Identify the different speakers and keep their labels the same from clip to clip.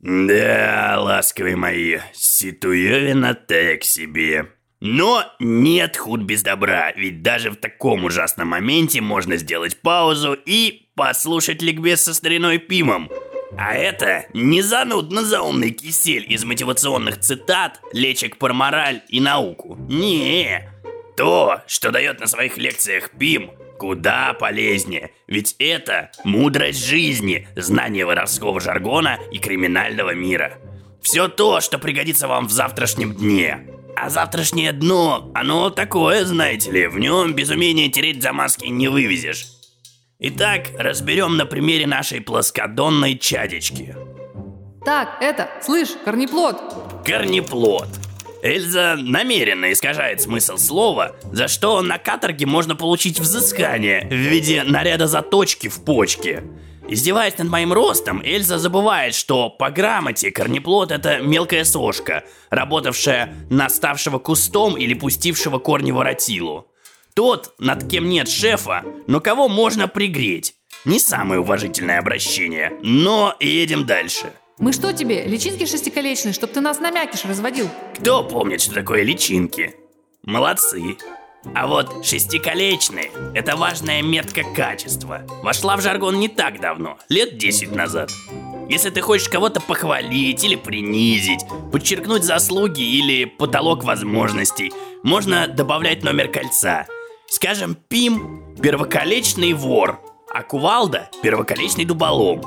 Speaker 1: Да, ласковые мои, ситуевина так себе. Но нет худ без добра, ведь даже в таком ужасном моменте можно сделать паузу и послушать ликбез со стариной Пимом. А это не занудно заумный кисель из мотивационных цитат, лечек про мораль и науку. Не, то, что дает на своих лекциях Пим, куда полезнее, ведь это мудрость жизни, знание воровского жаргона и криминального мира. Все то, что пригодится вам в завтрашнем дне. А завтрашнее дно, оно такое, знаете ли, в нем без умения тереть замазки не вывезешь. Итак, разберем на примере нашей плоскодонной чадечки.
Speaker 2: Так, это, слышь, корнеплод.
Speaker 1: Корнеплод. Эльза намеренно искажает смысл слова, за что на каторге можно получить взыскание в виде наряда заточки в почке. Издеваясь над моим ростом, Эльза забывает, что по грамоте корнеплод это мелкая сошка, работавшая на ставшего кустом или пустившего корни воротилу. Тот, над кем нет шефа, но кого можно пригреть. Не самое уважительное обращение, но едем дальше.
Speaker 2: Мы что тебе, личинки шестиколечные, чтоб ты нас на мякиш разводил?
Speaker 1: Кто помнит, что такое личинки? Молодцы. А вот шестиколечные – это важная метка качества. Вошла в жаргон не так давно, лет 10 назад. Если ты хочешь кого-то похвалить или принизить, подчеркнуть заслуги или потолок возможностей, можно добавлять номер кольца. Скажем, Пим – первоколечный вор, а Кувалда – первоколечный дуболом.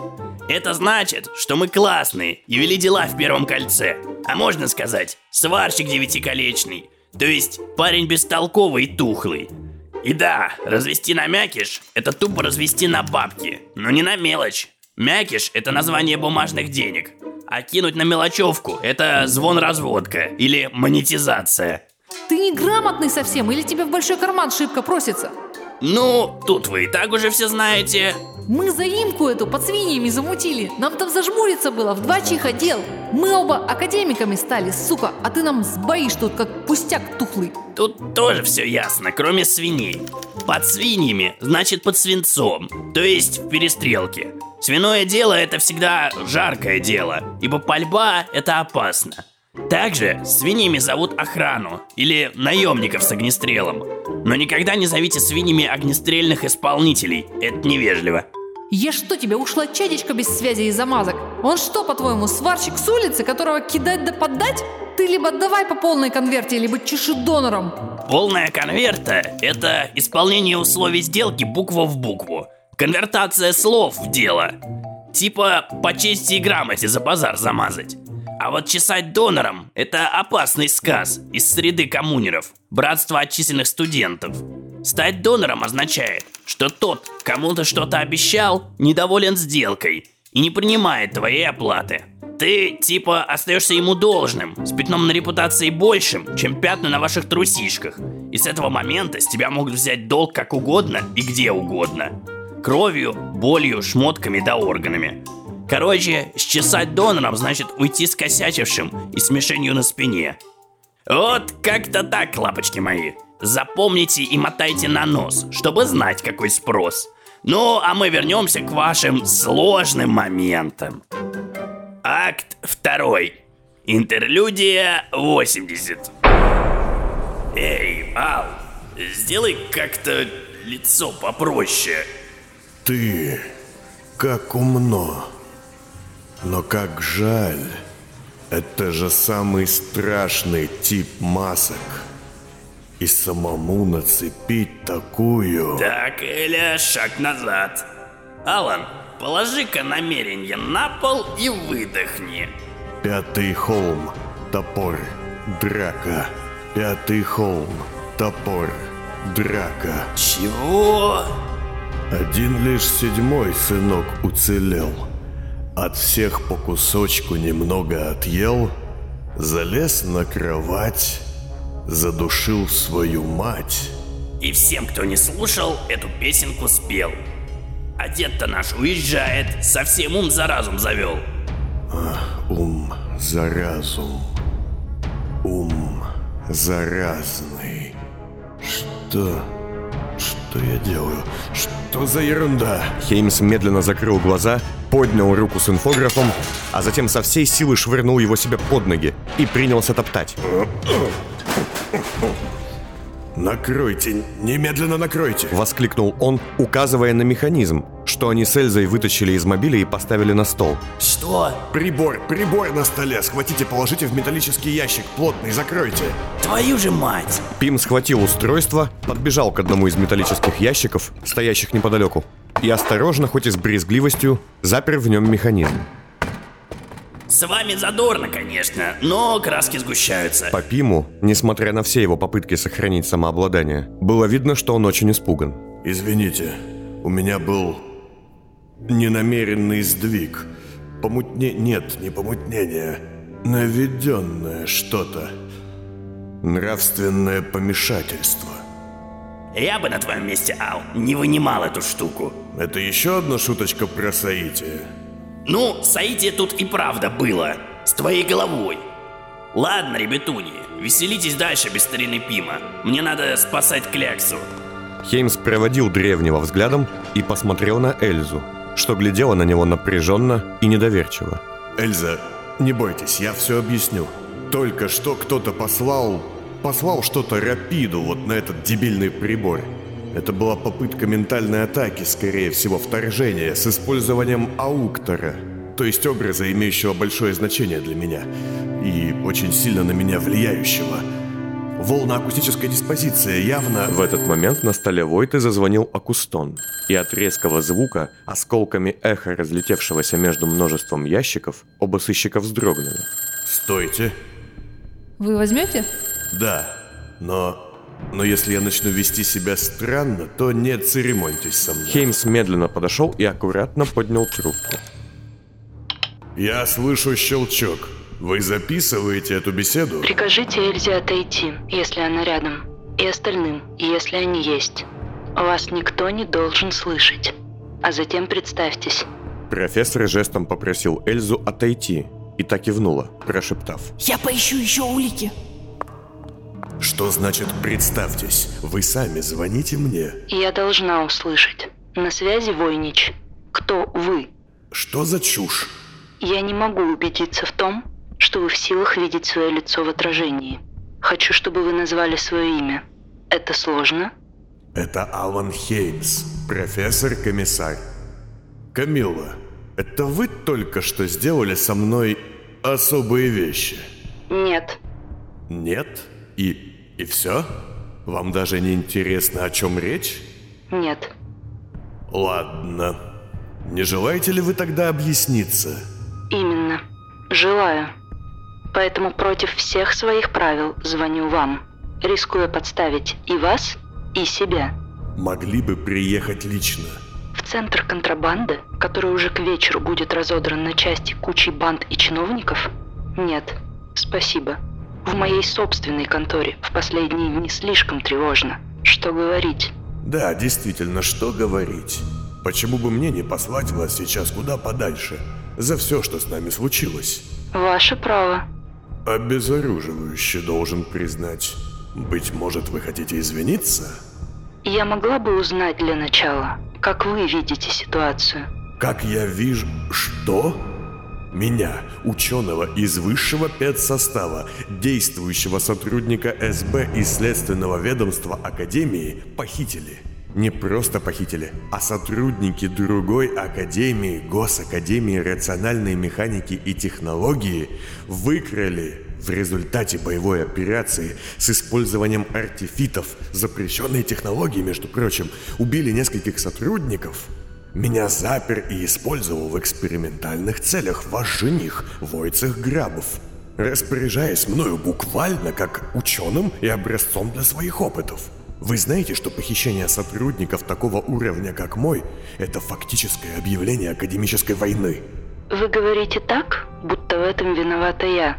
Speaker 1: Это значит, что мы классные и вели дела в первом кольце. А можно сказать, сварщик девятиколечный – то есть парень бестолковый и тухлый. И да, развести на мякиш – это тупо развести на бабки, но не на мелочь. Мякиш – это название бумажных денег, а кинуть на мелочевку – это звон-разводка или монетизация.
Speaker 2: Ты неграмотный совсем или тебе в большой карман шибко просится?
Speaker 1: Ну, тут вы и так уже все знаете.
Speaker 2: Мы заимку эту под свиньями замутили. Нам там зажмуриться было, в два чиха дел. Мы оба академиками стали, сука, а ты нам сбоишь тут, как пустяк тухлый.
Speaker 1: Тут тоже все ясно, кроме свиней. Под свиньями значит под свинцом, то есть в перестрелке. Свиное дело это всегда жаркое дело, ибо пальба это опасно. Также свиньями зовут охрану или наемников с огнестрелом. Но никогда не зовите свиньями огнестрельных исполнителей, это невежливо.
Speaker 2: Я что, тебе ушла чадечка без связи и замазок? Он что, по-твоему, сварщик с улицы, которого кидать да поддать? Ты либо давай по полной конверте, либо чеши донором.
Speaker 1: Полная конверта – это исполнение условий сделки буква в букву. Конвертация слов в дело. Типа по чести и грамоте за базар замазать. А вот чесать донором – это опасный сказ из среды коммунеров, братства отчисленных студентов. Стать донором означает, что тот, кому ты что-то обещал, недоволен сделкой и не принимает твоей оплаты. Ты, типа, остаешься ему должным, с пятном на репутации большим, чем пятна на ваших трусишках. И с этого момента с тебя могут взять долг как угодно и где угодно. Кровью, болью, шмотками да органами. Короче, счесать донором значит уйти с косячившим и с мишенью на спине. Вот как-то так, лапочки мои. Запомните и мотайте на нос, чтобы знать, какой спрос. Ну, а мы вернемся к вашим сложным моментам. Акт второй. Интерлюдия 80. Эй, Ал, сделай как-то лицо попроще.
Speaker 3: Ты как умно. Но как жаль, это же самый страшный тип масок. И самому нацепить такую...
Speaker 1: Так, Эля, шаг назад. Алан, положи-ка намерение на пол и выдохни.
Speaker 3: Пятый холм, топор, драка. Пятый холм, топор, драка.
Speaker 1: Чего?
Speaker 3: Один лишь седьмой сынок уцелел. От всех по кусочку немного отъел, залез на кровать, задушил свою мать.
Speaker 1: И всем, кто не слушал, эту песенку спел. А дед-то наш уезжает, совсем ум за разум завел.
Speaker 3: Ах, ум за разум. Ум заразный. Что? Что я делаю? Что за ерунда?
Speaker 4: Хеймс медленно закрыл глаза поднял руку с инфографом, а затем со всей силы швырнул его себе под ноги и принялся топтать.
Speaker 3: «Накройте, немедленно накройте!»
Speaker 4: Воскликнул он, указывая на механизм, что они с Эльзой вытащили из мобиля и поставили на стол.
Speaker 1: Что?
Speaker 3: Прибор, прибор на столе! Схватите, положите в металлический ящик, плотный, закройте!
Speaker 1: Твою же мать!
Speaker 4: Пим схватил устройство, подбежал к одному из металлических ящиков, стоящих неподалеку, и осторожно, хоть и с брезгливостью, запер в нем механизм.
Speaker 1: С вами задорно, конечно, но краски сгущаются.
Speaker 4: По Пиму, несмотря на все его попытки сохранить самообладание, было видно, что он очень испуган.
Speaker 3: Извините, у меня был ненамеренный сдвиг. Помутне... Нет, не помутнение. Наведенное что-то. Нравственное помешательство.
Speaker 1: Я бы на твоем месте, Ал, не вынимал эту штуку.
Speaker 3: Это еще одна шуточка про соитие.
Speaker 1: Ну, соитие тут и правда было. С твоей головой. Ладно, ребятуни, веселитесь дальше без старины Пима. Мне надо спасать Кляксу.
Speaker 4: Хеймс проводил древнего взглядом и посмотрел на Эльзу, что глядела на него напряженно и недоверчиво.
Speaker 3: Эльза, не бойтесь, я все объясню. Только что кто-то послал... Послал что-то Рапиду вот на этот дебильный прибор. Это была попытка ментальной атаки, скорее всего, вторжения, с использованием ауктора, то есть образа, имеющего большое значение для меня, и очень сильно на меня влияющего. Волноакустическая диспозиция явно...
Speaker 4: В этот момент на столе Войты зазвонил акустон, и от резкого звука, осколками эха, разлетевшегося между множеством ящиков, оба сыщика вздрогнули.
Speaker 3: Стойте.
Speaker 2: Вы возьмете?
Speaker 3: Да, но... Но если я начну вести себя странно, то не церемоньтесь со мной.
Speaker 4: Хеймс медленно подошел и аккуратно поднял трубку.
Speaker 3: Я слышу щелчок. Вы записываете эту беседу?
Speaker 5: Прикажите Эльзе отойти, если она рядом, и остальным, если они есть. Вас никто не должен слышать. А затем представьтесь.
Speaker 4: Профессор жестом попросил Эльзу отойти и так кивнула, прошептав.
Speaker 2: Я поищу еще улики.
Speaker 3: Что значит «представьтесь»? Вы сами звоните мне.
Speaker 5: Я должна услышать. На связи Войнич. Кто вы?
Speaker 3: Что за чушь?
Speaker 5: Я не могу убедиться в том, что вы в силах видеть свое лицо в отражении. Хочу, чтобы вы назвали свое имя. Это сложно?
Speaker 3: Это Алан Хеймс, профессор-комиссар. Камилла, это вы только что сделали со мной особые вещи?
Speaker 5: Нет.
Speaker 3: Нет? И, и все? Вам даже не интересно, о чем речь?
Speaker 5: Нет.
Speaker 3: Ладно. Не желаете ли вы тогда объясниться?
Speaker 5: Именно. Желаю. Поэтому против всех своих правил звоню вам, рискуя подставить и вас, и себя.
Speaker 3: Могли бы приехать лично.
Speaker 5: В центр контрабанды, который уже к вечеру будет разодран на части кучей банд и чиновников? Нет, спасибо. В моей собственной конторе в последние дни слишком тревожно. Что говорить?
Speaker 3: Да, действительно, что говорить? Почему бы мне не послать вас сейчас куда подальше? За все, что с нами случилось.
Speaker 5: Ваше право.
Speaker 3: Обезоруживающе должен признать. Быть может, вы хотите извиниться?
Speaker 5: Я могла бы узнать для начала, как вы видите ситуацию.
Speaker 3: Как я вижу... Что? Меня, ученого из высшего педсостава, действующего сотрудника СБ и следственного ведомства Академии, похитили. Не просто похитили, а сотрудники другой Академии, Госакадемии рациональной механики и технологии выкрали в результате боевой операции с использованием артефитов, запрещенной технологии, между прочим, убили нескольких сотрудников – меня запер и использовал в экспериментальных целях ваш жених, Войцех Грабов, распоряжаясь мною буквально как ученым и образцом для своих опытов. Вы знаете, что похищение сотрудников такого уровня, как мой, это фактическое объявление академической войны?
Speaker 5: Вы говорите так, будто в этом виновата я.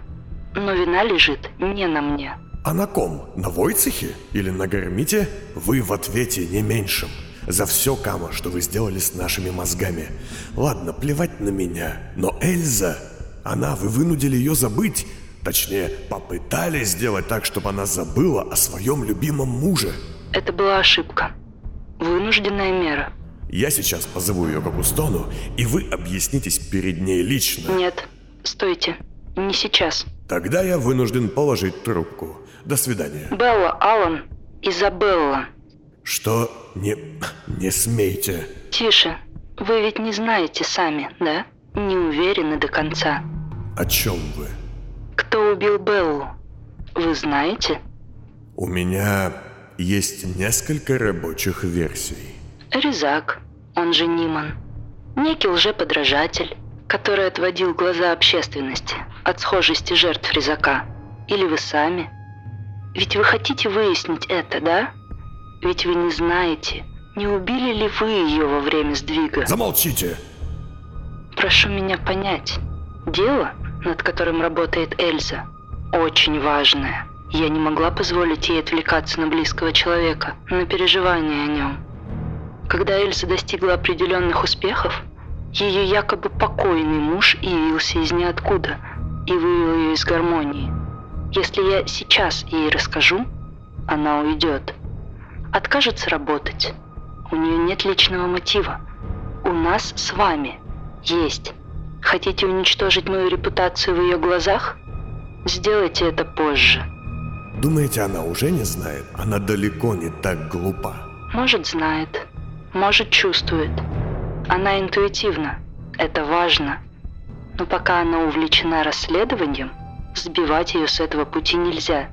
Speaker 5: Но вина лежит не на мне.
Speaker 3: А на ком? На Войцехе? Или на Гармите? Вы в ответе не меньшим за все, Кама, что вы сделали с нашими мозгами. Ладно, плевать на меня, но Эльза, она, вы вынудили ее забыть. Точнее, попытались сделать так, чтобы она забыла о своем любимом муже.
Speaker 5: Это была ошибка. Вынужденная мера.
Speaker 3: Я сейчас позову ее к Акустону, и вы объяснитесь перед ней лично.
Speaker 5: Нет, стойте. Не сейчас.
Speaker 3: Тогда я вынужден положить трубку. До свидания.
Speaker 5: Белла, Алан, Изабелла.
Speaker 3: Что? Не... не смейте.
Speaker 5: Тише. Вы ведь не знаете сами, да? Не уверены до конца.
Speaker 3: О чем вы?
Speaker 5: Кто убил Беллу? Вы знаете?
Speaker 3: У меня есть несколько рабочих версий.
Speaker 5: Резак, он же Ниман. Некий лжеподражатель, который отводил глаза общественности от схожести жертв Резака. Или вы сами. Ведь вы хотите выяснить это, да? Ведь вы не знаете, не убили ли вы ее во время сдвига.
Speaker 3: Замолчите!
Speaker 5: Прошу меня понять. Дело, над которым работает Эльза, очень важное. Я не могла позволить ей отвлекаться на близкого человека, на переживания о нем. Когда Эльза достигла определенных успехов, ее якобы покойный муж явился из ниоткуда и вывел ее из гармонии. Если я сейчас ей расскажу, она уйдет. Откажется работать. У нее нет личного мотива. У нас с вами есть. Хотите уничтожить мою репутацию в ее глазах? Сделайте это позже.
Speaker 3: Думаете, она уже не знает? Она далеко не так глупа.
Speaker 5: Может, знает. Может, чувствует. Она интуитивна. Это важно. Но пока она увлечена расследованием, сбивать ее с этого пути нельзя.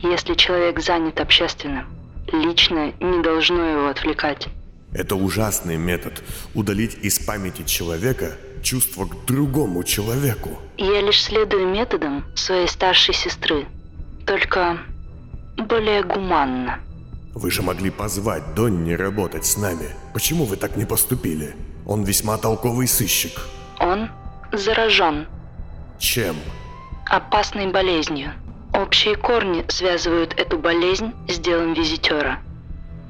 Speaker 5: Если человек занят общественным, личное не должно его отвлекать.
Speaker 3: Это ужасный метод – удалить из памяти человека чувство к другому человеку.
Speaker 5: Я лишь следую методам своей старшей сестры, только более гуманно.
Speaker 3: Вы же могли позвать Донни работать с нами. Почему вы так не поступили? Он весьма толковый сыщик.
Speaker 5: Он заражен
Speaker 3: Чем?
Speaker 5: опасной болезнью. Общие корни связывают эту болезнь с делом визитера.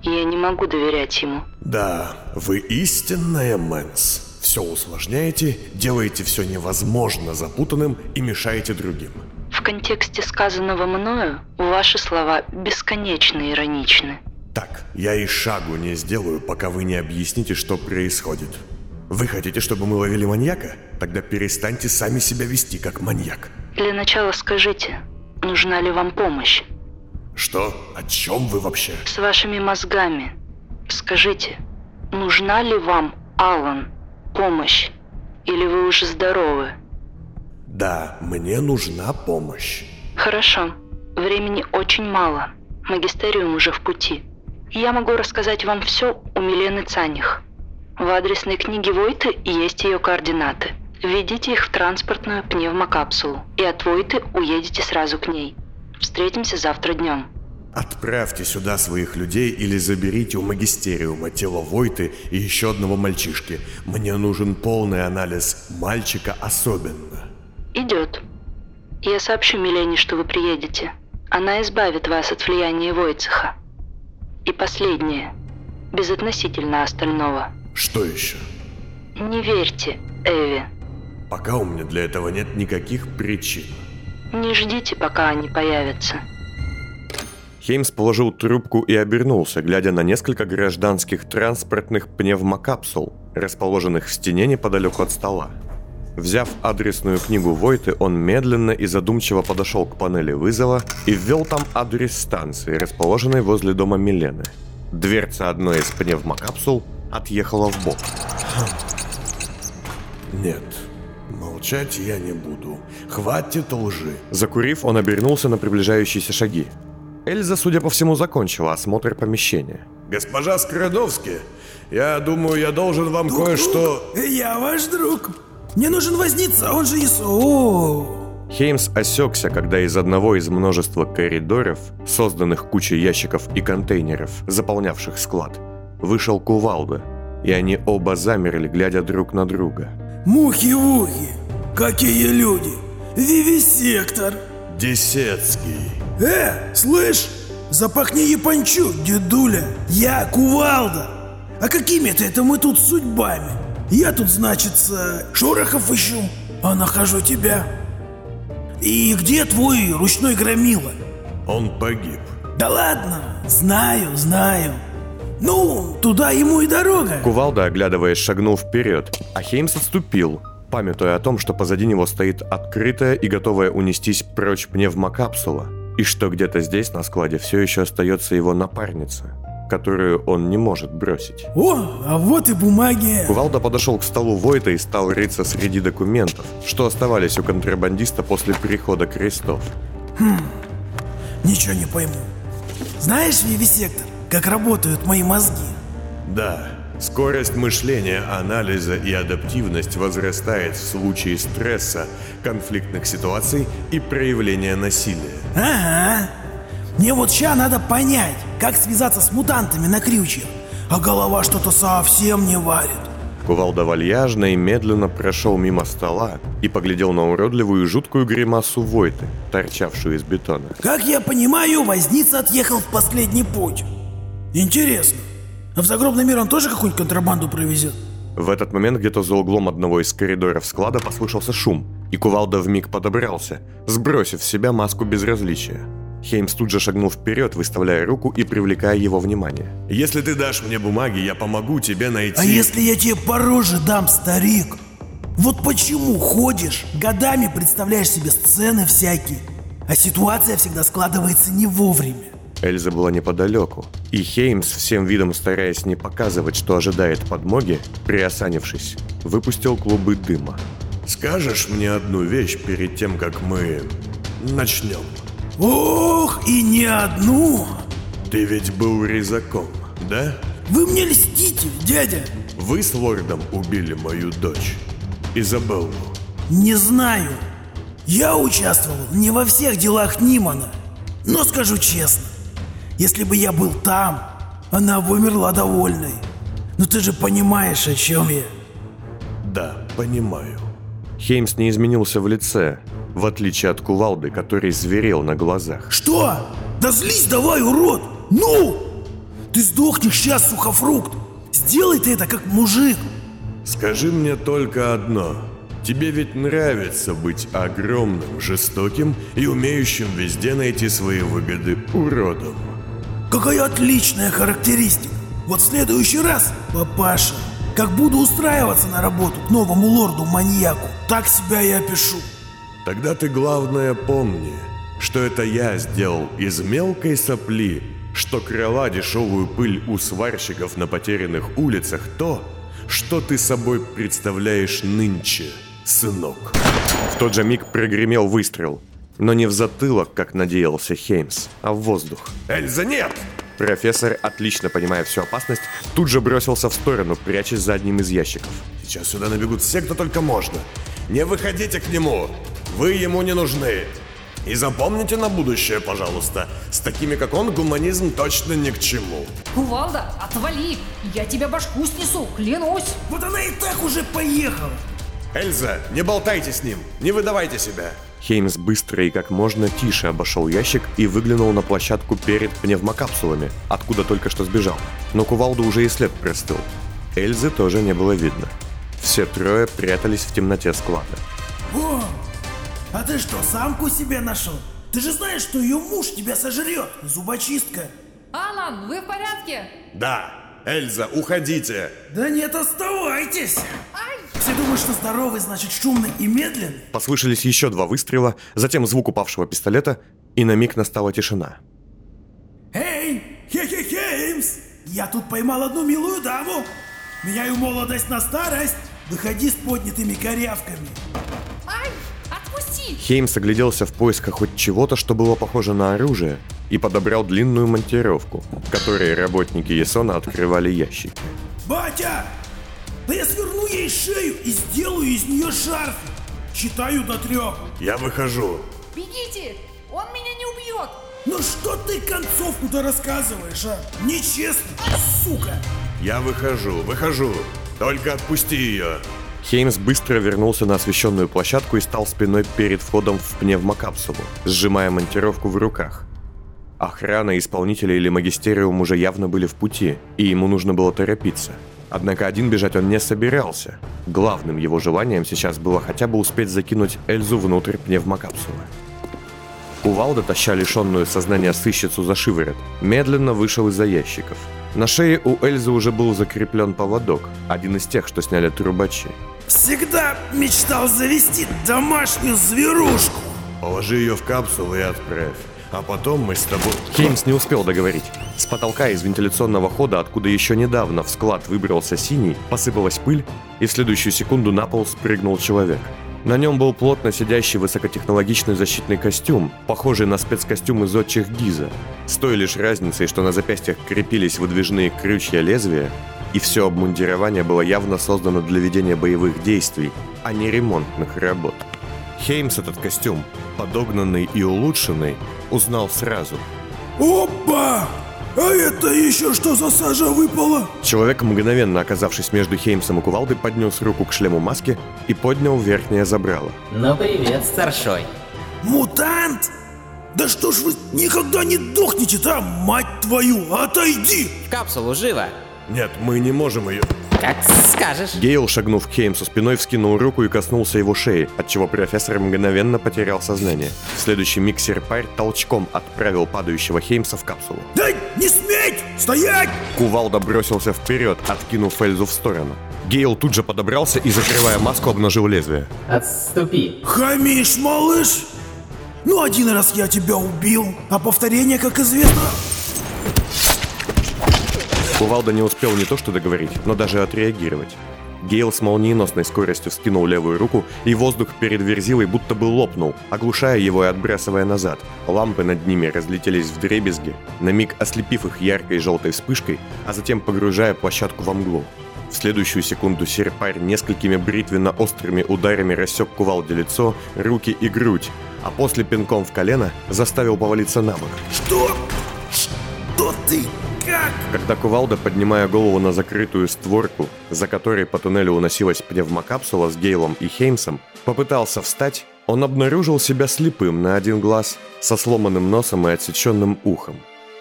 Speaker 5: Я не могу доверять ему.
Speaker 3: Да, вы истинная Мэнс. Все усложняете, делаете все невозможно запутанным и мешаете другим.
Speaker 5: В контексте сказанного мною ваши слова бесконечно ироничны.
Speaker 3: Так, я и шагу не сделаю, пока вы не объясните, что происходит. Вы хотите, чтобы мы ловили маньяка? Тогда перестаньте сами себя вести как маньяк.
Speaker 5: Для начала скажите, нужна ли вам помощь?
Speaker 3: Что? О чем вы вообще?
Speaker 5: С вашими мозгами. Скажите, нужна ли вам, Алан, помощь? Или вы уже здоровы?
Speaker 3: Да, мне нужна помощь.
Speaker 5: Хорошо. Времени очень мало. Магистериум уже в пути. Я могу рассказать вам все у Милены Цаних. В адресной книге Войты есть ее координаты. Введите их в транспортную пневмокапсулу, и от Войты уедете сразу к ней. Встретимся завтра днем.
Speaker 3: Отправьте сюда своих людей или заберите у магистериума тело Войты и еще одного мальчишки. Мне нужен полный анализ мальчика особенно.
Speaker 5: Идет. Я сообщу Милене, что вы приедете. Она избавит вас от влияния Войцеха. И последнее. Безотносительно остального.
Speaker 3: Что еще?
Speaker 5: Не верьте, Эви.
Speaker 3: Пока у меня для этого нет никаких причин.
Speaker 5: Не ждите, пока они появятся.
Speaker 4: Хеймс положил трубку и обернулся, глядя на несколько гражданских транспортных пневмокапсул, расположенных в стене неподалеку от стола. Взяв адресную книгу Войты, он медленно и задумчиво подошел к панели вызова и ввел там адрес станции, расположенной возле дома Милены. Дверца одной из пневмокапсул отъехала в бок.
Speaker 3: Нет, молчать я не буду. Хватит лжи.
Speaker 4: Закурив, он обернулся на приближающиеся шаги. Эльза, судя по всему, закончила осмотр помещения.
Speaker 3: Госпожа Скрадовски, я думаю, я должен вам кое-что...
Speaker 6: Я ваш друг. Мне нужен возница, он же Ису.
Speaker 4: Хеймс осекся, когда из одного из множества коридоров, созданных кучей ящиков и контейнеров, заполнявших склад, вышел кувалда, и они оба замерли, глядя друг на друга.
Speaker 6: Мухи-вухи. Какие люди. Вивисектор.
Speaker 3: Десецкий.
Speaker 6: Э, слышь, запахни япончу, дедуля. Я кувалда. А какими-то это мы тут судьбами? Я тут, значится, шорохов ищу, а нахожу тебя. И где твой ручной громила?
Speaker 3: Он погиб.
Speaker 6: Да ладно, знаю, знаю. Ну, туда ему и дорога.
Speaker 4: Кувалда, оглядываясь, шагнул вперед, а Хеймс отступил, памятуя о том, что позади него стоит открытая и готовая унестись прочь пневмокапсула, и что где-то здесь на складе все еще остается его напарница, которую он не может бросить.
Speaker 6: О, а вот и бумаги.
Speaker 4: Кувалда подошел к столу Войта и стал рыться среди документов, что оставались у контрабандиста после прихода крестов.
Speaker 6: Ничего не пойму. Знаешь, Вивисектор, как работают мои мозги?
Speaker 3: Да, скорость мышления, анализа и адаптивность возрастает в случае стресса, конфликтных ситуаций и проявления насилия.
Speaker 6: Ага. Мне вот ща надо понять, как связаться с мутантами на крючьях. А голова что-то совсем не варит.
Speaker 4: Кувалда вальяжно и медленно прошел мимо стола и поглядел на уродливую и жуткую гримасу Войты, торчавшую из бетона.
Speaker 6: Как я понимаю, Возница отъехал в последний путь. Интересно, а в загробный мир он тоже какую-нибудь контрабанду провезет?
Speaker 4: В этот момент где-то за углом одного из коридоров склада послышался шум, и Кувалда вмиг подобрался, сбросив с себя маску безразличия. Хеймс тут же шагнул вперед, выставляя руку и привлекая его внимание.
Speaker 3: Если ты дашь мне бумаги, я помогу тебе найти...
Speaker 6: А если я тебе по роже дам, старик? Вот почему ходишь, годами представляешь себе сцены всякие, а ситуация всегда складывается не вовремя.
Speaker 4: Эльза была неподалеку, и Хеймс, всем видом стараясь не показывать, что ожидает подмоги, приосанившись, выпустил клубы дыма.
Speaker 3: Скажешь мне одну вещь перед тем, как мы начнем?
Speaker 6: Ох, и не одну!
Speaker 3: Ты ведь был резаком, да?
Speaker 6: Вы мне льстите, дядя!
Speaker 3: Вы с лордом убили мою дочь, Изабеллу.
Speaker 6: Не знаю. Я участвовал не во всех делах Нимана. Но скажу честно, если бы я был там, она бы умерла довольной. Но ты же понимаешь, о чем я.
Speaker 3: Да, понимаю.
Speaker 4: Хеймс не изменился в лице, в отличие от Кувалды, который зверел на глазах.
Speaker 6: Что? Да злись давай, урод! Ну! Ты сдохнешь сейчас, сухофрукт! Сделай ты это как мужик!
Speaker 3: Скажи мне только одно. Тебе ведь нравится быть огромным, жестоким и умеющим везде найти свои выгоды уродом.
Speaker 6: Какая отличная характеристика! Вот в следующий раз, папаша, как буду устраиваться на работу к новому лорду-маньяку, так себя и опишу.
Speaker 3: Тогда ты главное помни, что это я сделал из мелкой сопли, что крыла дешевую пыль у сварщиков на потерянных улицах то, что ты собой представляешь нынче, сынок.
Speaker 4: В тот же миг прогремел выстрел, но не в затылок, как надеялся Хеймс, а в воздух.
Speaker 3: Эльза, нет!
Speaker 4: Профессор, отлично понимая всю опасность, тут же бросился в сторону, прячась за одним из ящиков.
Speaker 3: Сейчас сюда набегут все, кто только можно. Не выходите к нему! Вы ему не нужны. И запомните на будущее, пожалуйста, с такими как он гуманизм точно ни к чему.
Speaker 2: Кувалда, отвали! Я тебя башку снесу, клянусь!
Speaker 6: Вот она и так уже поехала.
Speaker 3: Эльза, не болтайте с ним, не выдавайте себя.
Speaker 4: Хеймс быстро и как можно тише обошел ящик и выглянул на площадку перед пневмокапсулами, откуда только что сбежал. Но кувалду уже и след простыл. Эльзы тоже не было видно. Все трое прятались в темноте склада.
Speaker 6: О, а ты что, самку себе нашел? Ты же знаешь, что ее муж тебя сожрет, зубочистка.
Speaker 2: Алан, вы в порядке?
Speaker 3: Да, Эльза, уходите.
Speaker 6: Да нет, оставайтесь. Все думают, что здоровый значит шумный и медленный.
Speaker 4: Послышались еще два выстрела, затем звук упавшего пистолета, и на миг настала тишина.
Speaker 6: Эй, хе-хе-хеймс! Я тут поймал одну милую даму. Меняю молодость на старость. Выходи с поднятыми корявками.
Speaker 2: Ай, отпусти!
Speaker 4: Хеймс огляделся в поисках хоть чего-то, что было похоже на оружие, и подобрал длинную монтировку, которой работники Есона открывали ящики.
Speaker 6: Батя! Да я сверну ей шею и сделаю из нее шарф. Считаю до трех.
Speaker 3: Я выхожу.
Speaker 2: Бегите! Он меня не убьет!
Speaker 6: Ну что ты концовку-то рассказываешь, а? Нечестно, сука!
Speaker 3: Я выхожу, выхожу. Только отпусти ее.
Speaker 4: Хеймс быстро вернулся на освещенную площадку и стал спиной перед входом в пневмокапсулу, сжимая монтировку в руках. Охрана, исполнители или магистериум уже явно были в пути, и ему нужно было торопиться. Однако один бежать он не собирался. Главным его желанием сейчас было хотя бы успеть закинуть Эльзу внутрь пневмокапсулы. Кувалда, таща лишенную сознания сыщицу за шиворот, медленно вышел из-за ящиков. На шее у Эльзы уже был закреплен поводок, один из тех, что сняли трубачи.
Speaker 6: Всегда мечтал завести домашнюю зверушку.
Speaker 3: Положи ее в капсулу и отправь. А потом мы с тобой...
Speaker 4: Хеймс не успел договорить. С потолка из вентиляционного хода, откуда еще недавно в склад выбрался синий, посыпалась пыль, и в следующую секунду на пол спрыгнул человек. На нем был плотно сидящий высокотехнологичный защитный костюм, похожий на спецкостюм из отчих Гиза, с той лишь разницей, что на запястьях крепились выдвижные крючья лезвия, и все обмундирование было явно создано для ведения боевых действий, а не ремонтных работ. Хеймс этот костюм, подогнанный и улучшенный, узнал сразу.
Speaker 6: Опа! А это еще что за сажа выпала?
Speaker 4: Человек, мгновенно оказавшись между Хеймсом и Кувалдой, поднес руку к шлему маски и поднял верхнее забрало.
Speaker 7: Ну привет, старшой.
Speaker 6: Мутант? Да что ж вы никогда не дохнете-то, мать твою, отойди!
Speaker 7: В капсулу живо.
Speaker 3: Нет, мы не можем ее...
Speaker 7: Как скажешь.
Speaker 4: Гейл, шагнув к Хеймсу спиной, вскинул руку и коснулся его шеи, отчего профессор мгновенно потерял сознание. В следующий миг серпарь толчком отправил падающего Хеймса в капсулу.
Speaker 6: Да не сметь! Стоять!
Speaker 4: Кувалда бросился вперед, откинув Эльзу в сторону. Гейл тут же подобрался и, закрывая маску, обнажил лезвие.
Speaker 7: Отступи.
Speaker 6: Хамишь, малыш! Ну, один раз я тебя убил, а повторение, как известно...
Speaker 4: Кувалда не успел не то что договорить, но даже отреагировать. Гейл с молниеносной скоростью скинул левую руку, и воздух перед Верзилой будто бы лопнул, оглушая его и отбрасывая назад. Лампы над ними разлетелись в дребезги, на миг ослепив их яркой желтой вспышкой, а затем погружая площадку во мглу. В следующую секунду серпарь несколькими бритвенно-острыми ударами рассек кувалде лицо, руки и грудь, а после пинком в колено заставил повалиться на бок.
Speaker 6: Что? Что ты? Как?
Speaker 4: Когда кувалда, поднимая голову на закрытую створку, за которой по туннелю уносилась пневмокапсула с Гейлом и Хеймсом, попытался встать, он обнаружил себя слепым на один глаз, со сломанным носом и отсеченным ухом.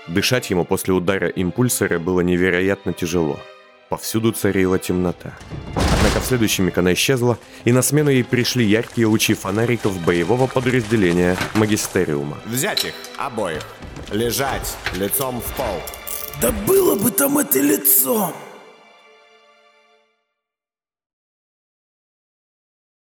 Speaker 4: Дышать ему после удара импульсора было невероятно тяжело. Повсюду царила темнота. Однако в следующий миг она исчезла, и на смену ей пришли яркие лучи фонариков боевого подразделения Магистериума.
Speaker 8: Взять их, обоих. Лежать, лицом в пол.
Speaker 6: Да было бы там это лицо!